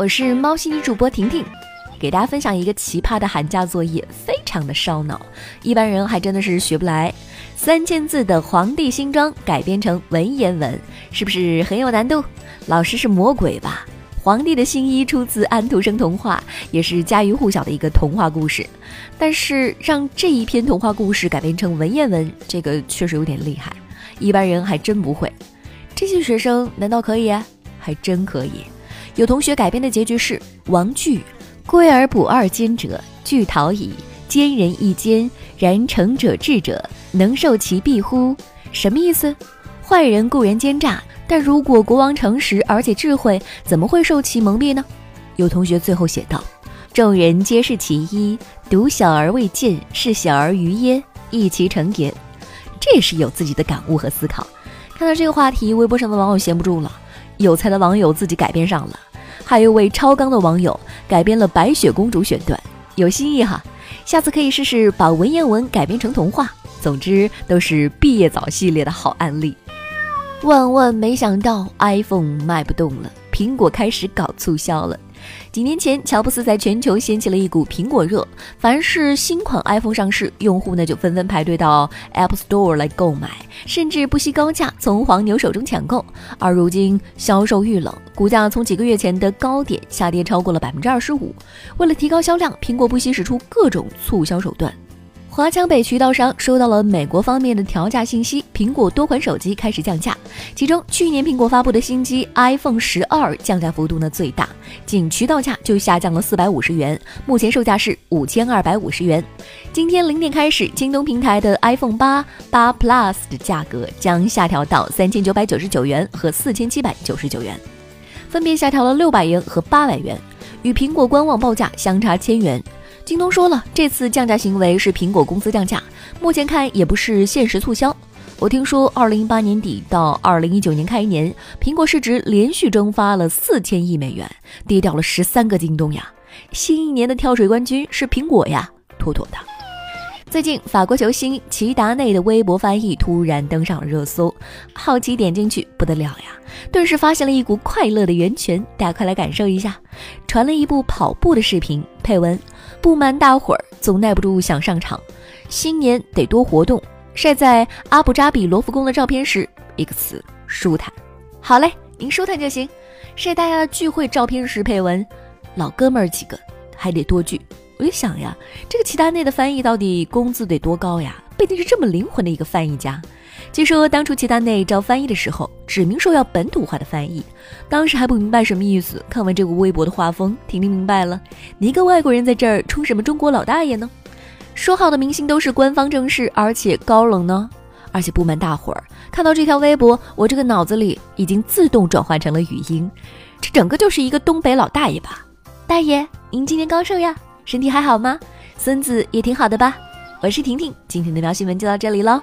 我是猫系女主播婷婷，给大家分享一个奇葩的寒假作业，非常的烧脑，一般人还真的是学不来。三千字的《皇帝新装》改编成文言文，是不是很有难度？老师是魔鬼吧？皇帝的新衣出自安徒生童话，也是家喻户晓的一个童话故事。但是让这一篇童话故事改编成文言文，这个确实有点厉害，一般人还真不会。这些学生难道可以？还真可以。有同学改编的结局是：王句，归而不二奸者，具逃矣。奸人亦奸，然诚者智者，能受其庇乎？什么意思？坏人固然奸诈。但如果国王诚实而且智慧，怎么会受其蒙蔽呢？有同学最后写道：“众人皆是其一，独小而未见，是小而愚耶？亦其成也。”这也是有自己的感悟和思考。看到这个话题，微博上的网友闲不住了，有才的网友自己改编上了，还有位超纲的网友改编了白雪公主选段，有新意哈。下次可以试试把文言文改编成童话。总之，都是毕业早系列的好案例。万万没想到，iPhone 卖不动了，苹果开始搞促销了。几年前，乔布斯在全球掀起了一股苹果热，凡是新款 iPhone 上市，用户呢就纷纷排队到 App Store 来购买，甚至不惜高价从黄牛手中抢购。而如今销售遇冷，股价从几个月前的高点下跌超过了百分之二十五。为了提高销量，苹果不惜使出各种促销手段。华强北渠道商收到了美国方面的调价信息，苹果多款手机开始降价，其中去年苹果发布的新机 iPhone 十二降价幅度呢最大，仅渠道价就下降了四百五十元，目前售价是五千二百五十元。今天零点开始，京东平台的 iPhone 八八 Plus 的价格将下调到三千九百九十九元和四千七百九十九元，分别下调了六百元和八百元，与苹果官网报价相差千元。京东说了，这次降价行为是苹果公司降价，目前看也不是限时促销。我听说，二零一八年底到二零一九年开年，苹果市值连续蒸发了四千亿美元，跌掉了十三个京东呀。新一年的跳水冠军是苹果呀，妥妥的。最近，法国球星齐达内的微博翻译突然登上了热搜，好奇点进去，不得了呀，顿时发现了一股快乐的源泉。大家快来感受一下，传了一部跑步的视频，配文。不瞒大伙儿，总耐不住想上场。新年得多活动。晒在阿布扎比罗浮宫的照片时，一个词：舒坦。好嘞，您舒坦就行。晒大家的聚会照片时，配文：老哥们儿几个，还得多聚。我就想呀，这个齐达内的翻译到底工资得多高呀？毕竟是这么灵魂的一个翻译家。据说当初齐达内招翻译的时候，指明说要本土化的翻译，当时还不明白什么意思。看完这个微博的画风，婷婷明白了。你一个外国人在这儿充什么中国老大爷呢？说好的明星都是官方正式，而且高冷呢？而且不瞒大伙儿，看到这条微博，我这个脑子里已经自动转换成了语音，这整个就是一个东北老大爷吧？大爷，您今年高寿呀？身体还好吗？孙子也挺好的吧？我是婷婷，今天的喵新闻就到这里喽。